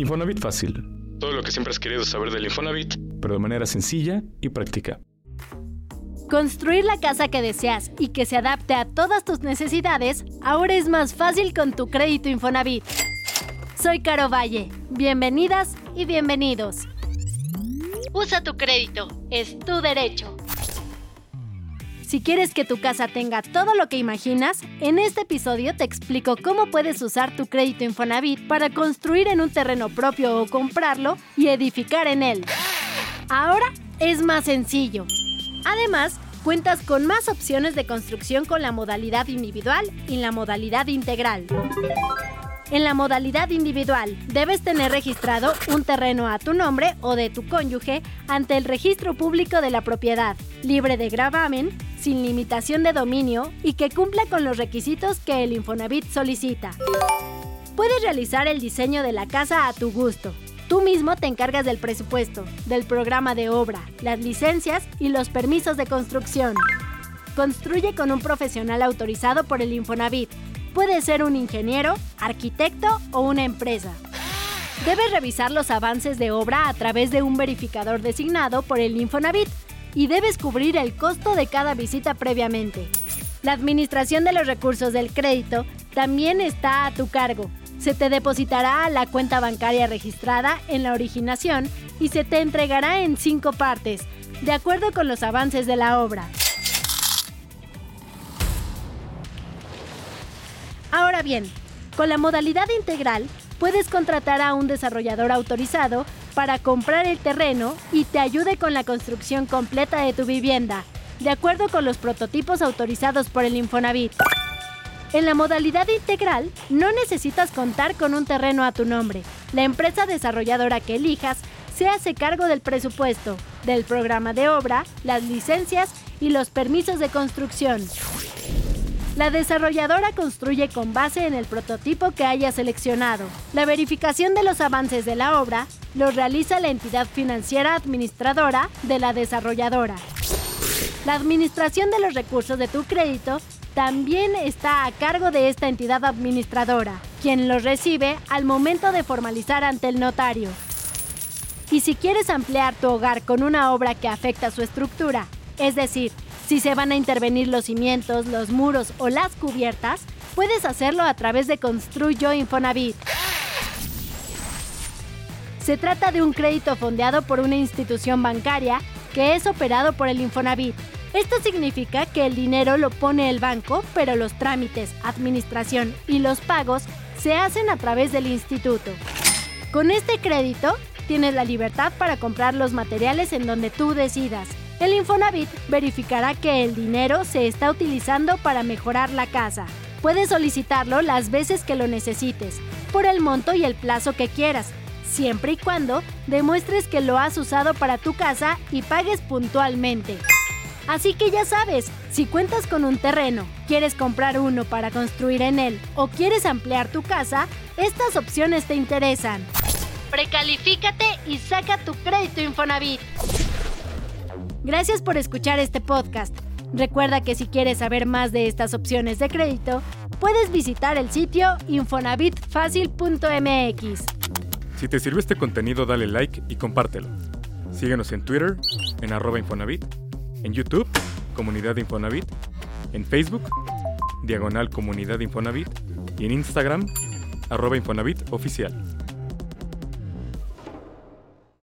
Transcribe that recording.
Infonavit Fácil. Todo lo que siempre has querido saber del Infonavit, pero de manera sencilla y práctica. Construir la casa que deseas y que se adapte a todas tus necesidades ahora es más fácil con tu crédito Infonavit. Soy Caro Valle. Bienvenidas y bienvenidos. Usa tu crédito, es tu derecho. Si quieres que tu casa tenga todo lo que imaginas, en este episodio te explico cómo puedes usar tu crédito Infonavit para construir en un terreno propio o comprarlo y edificar en él. Ahora es más sencillo. Además, cuentas con más opciones de construcción con la modalidad individual y la modalidad integral. En la modalidad individual, debes tener registrado un terreno a tu nombre o de tu cónyuge ante el registro público de la propiedad, libre de gravamen, sin limitación de dominio y que cumpla con los requisitos que el Infonavit solicita. Puedes realizar el diseño de la casa a tu gusto. Tú mismo te encargas del presupuesto, del programa de obra, las licencias y los permisos de construcción. Construye con un profesional autorizado por el Infonavit Puede ser un ingeniero, arquitecto o una empresa. Debes revisar los avances de obra a través de un verificador designado por el Infonavit y debes cubrir el costo de cada visita previamente. La administración de los recursos del crédito también está a tu cargo. Se te depositará a la cuenta bancaria registrada en la originación y se te entregará en cinco partes, de acuerdo con los avances de la obra. Ahora bien, con la modalidad integral puedes contratar a un desarrollador autorizado para comprar el terreno y te ayude con la construcción completa de tu vivienda, de acuerdo con los prototipos autorizados por el Infonavit. En la modalidad integral, no necesitas contar con un terreno a tu nombre. La empresa desarrolladora que elijas se hace cargo del presupuesto, del programa de obra, las licencias y los permisos de construcción. La desarrolladora construye con base en el prototipo que haya seleccionado. La verificación de los avances de la obra lo realiza la entidad financiera administradora de la desarrolladora. La administración de los recursos de tu crédito también está a cargo de esta entidad administradora, quien los recibe al momento de formalizar ante el notario. Y si quieres ampliar tu hogar con una obra que afecta su estructura, es decir, si se van a intervenir los cimientos, los muros o las cubiertas, puedes hacerlo a través de Construyo Infonavit. Se trata de un crédito fondeado por una institución bancaria que es operado por el Infonavit. Esto significa que el dinero lo pone el banco, pero los trámites, administración y los pagos se hacen a través del instituto. Con este crédito, tienes la libertad para comprar los materiales en donde tú decidas el Infonavit verificará que el dinero se está utilizando para mejorar la casa. Puedes solicitarlo las veces que lo necesites, por el monto y el plazo que quieras, siempre y cuando demuestres que lo has usado para tu casa y pagues puntualmente. Así que ya sabes, si cuentas con un terreno, quieres comprar uno para construir en él o quieres ampliar tu casa, estas opciones te interesan. Precalifícate y saca tu crédito Infonavit. Gracias por escuchar este podcast. Recuerda que si quieres saber más de estas opciones de crédito, puedes visitar el sitio infonavitfacil.mx. Si te sirvió este contenido, dale like y compártelo. Síguenos en Twitter, en arroba Infonavit, en YouTube, Comunidad Infonavit, en Facebook, Diagonal Comunidad Infonavit y en Instagram, arroba Oficial.